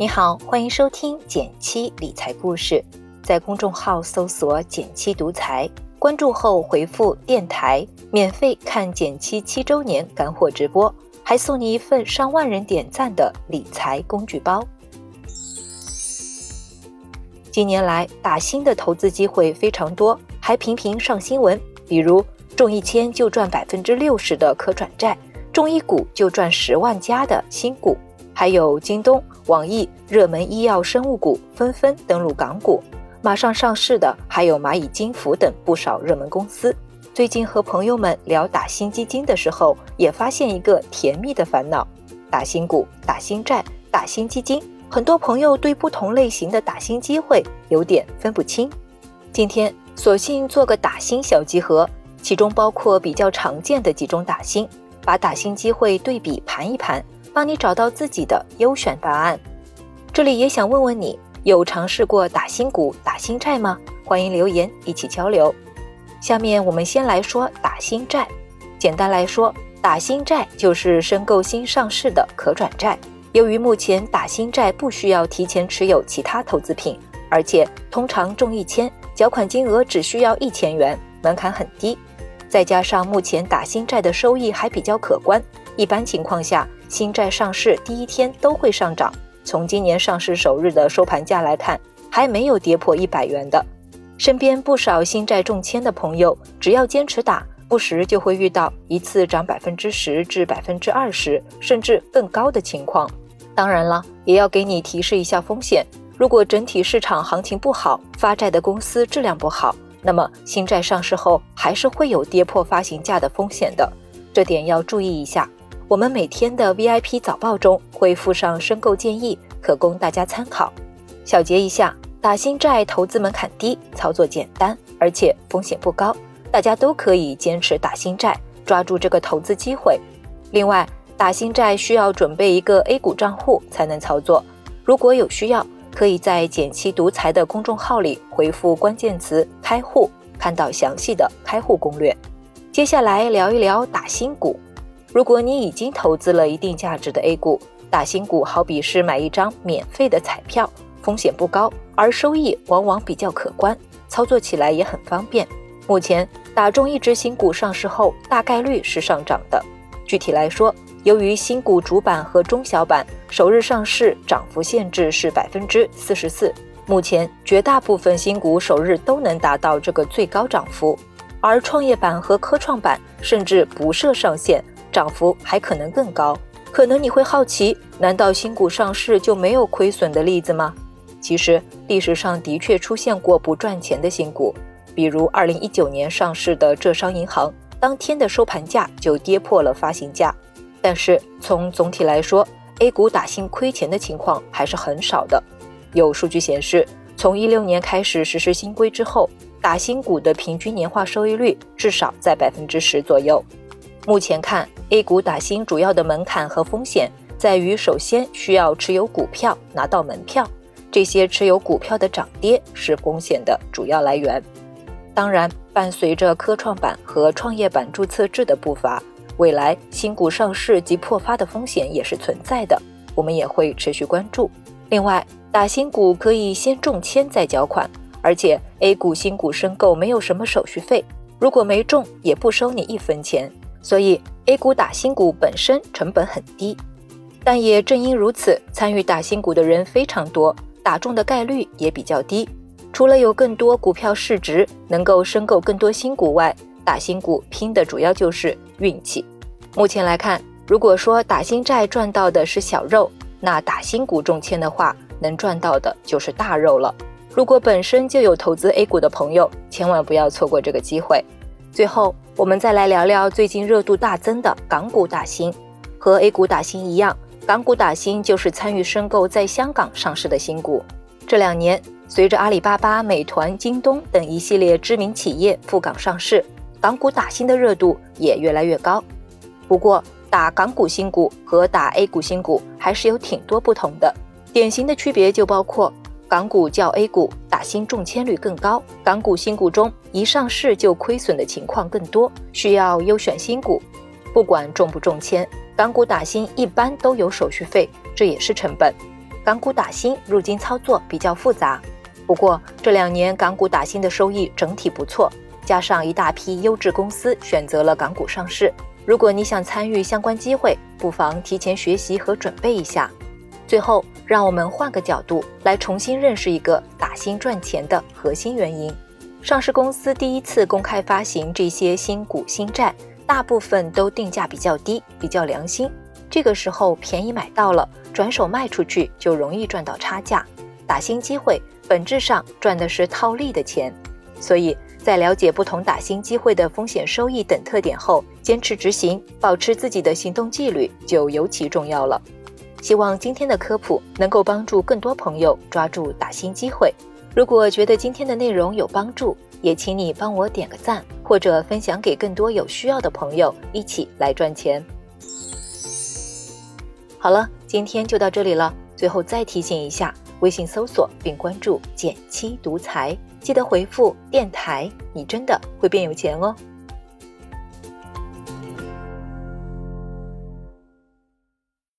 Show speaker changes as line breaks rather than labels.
你好，欢迎收听减七理财故事，在公众号搜索“减七独裁，关注后回复“电台”，免费看减七七周年干货直播，还送你一份上万人点赞的理财工具包。近年来，打新的投资机会非常多，还频频上新闻，比如中一千就赚百分之六十的可转债，中一股就赚十万加的新股。还有京东、网易热门医药生物股纷纷登陆港股，马上上市的还有蚂蚁金服等不少热门公司。最近和朋友们聊打新基金的时候，也发现一个甜蜜的烦恼：打新股、打新债、打新基金，很多朋友对不同类型的打新机会有点分不清。今天索性做个打新小集合，其中包括比较常见的几种打新，把打新机会对比盘一盘。帮你找到自己的优选答案。这里也想问问你，有尝试过打新股、打新债吗？欢迎留言一起交流。下面我们先来说打新债。简单来说，打新债就是申购新上市的可转债。由于目前打新债不需要提前持有其他投资品，而且通常中一千，缴款金额只需要一千元，门槛很低。再加上目前打新债的收益还比较可观，一般情况下。新债上市第一天都会上涨。从今年上市首日的收盘价来看，还没有跌破一百元的。身边不少新债中签的朋友，只要坚持打，不时就会遇到一次涨百分之十至百分之二十，甚至更高的情况。当然了，也要给你提示一下风险：如果整体市场行情不好，发债的公司质量不好，那么新债上市后还是会有跌破发行价的风险的。这点要注意一下。我们每天的 VIP 早报中会附上申购建议，可供大家参考。小结一下，打新债投资门槛低，操作简单，而且风险不高，大家都可以坚持打新债，抓住这个投资机会。另外，打新债需要准备一个 A 股账户才能操作。如果有需要，可以在减七独裁的公众号里回复关键词“开户”，看到详细的开户攻略。接下来聊一聊打新股。如果你已经投资了一定价值的 A 股，打新股好比是买一张免费的彩票，风险不高，而收益往往比较可观，操作起来也很方便。目前打中一只新股上市后，大概率是上涨的。具体来说，由于新股主板和中小板首日上市涨幅限制是百分之四十四，目前绝大部分新股首日都能达到这个最高涨幅，而创业板和科创板甚至不设上限。涨幅还可能更高，可能你会好奇，难道新股上市就没有亏损的例子吗？其实历史上的确出现过不赚钱的新股，比如二零一九年上市的浙商银行，当天的收盘价就跌破了发行价。但是从总体来说，A 股打新亏钱的情况还是很少的。有数据显示，从一六年开始实施新规之后，打新股的平均年化收益率至少在百分之十左右。目前看，A 股打新主要的门槛和风险在于，首先需要持有股票拿到门票，这些持有股票的涨跌是风险的主要来源。当然，伴随着科创板和创业板注册制的步伐，未来新股上市及破发的风险也是存在的，我们也会持续关注。另外，打新股可以先中签再缴款，而且 A 股新股申购没有什么手续费，如果没中也不收你一分钱。所以，A 股打新股本身成本很低，但也正因如此，参与打新股的人非常多，打中的概率也比较低。除了有更多股票市值能够申购更多新股外，打新股拼的主要就是运气。目前来看，如果说打新债赚到的是小肉，那打新股中签的话，能赚到的就是大肉了。如果本身就有投资 A 股的朋友，千万不要错过这个机会。最后，我们再来聊聊最近热度大增的港股打新。和 A 股打新一样，港股打新就是参与申购在香港上市的新股。这两年，随着阿里巴巴、美团、京东等一系列知名企业赴港上市，港股打新的热度也越来越高。不过，打港股新股和打 A 股新股还是有挺多不同的，典型的区别就包括。港股较 A 股打新中签率更高，港股新股中一上市就亏损的情况更多，需要优选新股。不管中不中签，港股打新一般都有手续费，这也是成本。港股打新入金操作比较复杂。不过这两年港股打新的收益整体不错，加上一大批优质公司选择了港股上市。如果你想参与相关机会，不妨提前学习和准备一下。最后，让我们换个角度来重新认识一个打新赚钱的核心原因。上市公司第一次公开发行这些新股新债，大部分都定价比较低，比较良心。这个时候便宜买到了，转手卖出去就容易赚到差价。打新机会本质上赚的是套利的钱，所以在了解不同打新机会的风险、收益等特点后，坚持执行，保持自己的行动纪律就尤其重要了。希望今天的科普能够帮助更多朋友抓住打新机会。如果觉得今天的内容有帮助，也请你帮我点个赞，或者分享给更多有需要的朋友，一起来赚钱。好了，今天就到这里了。最后再提醒一下，微信搜索并关注“减七独裁，记得回复“电台”，你真的会变有钱哦。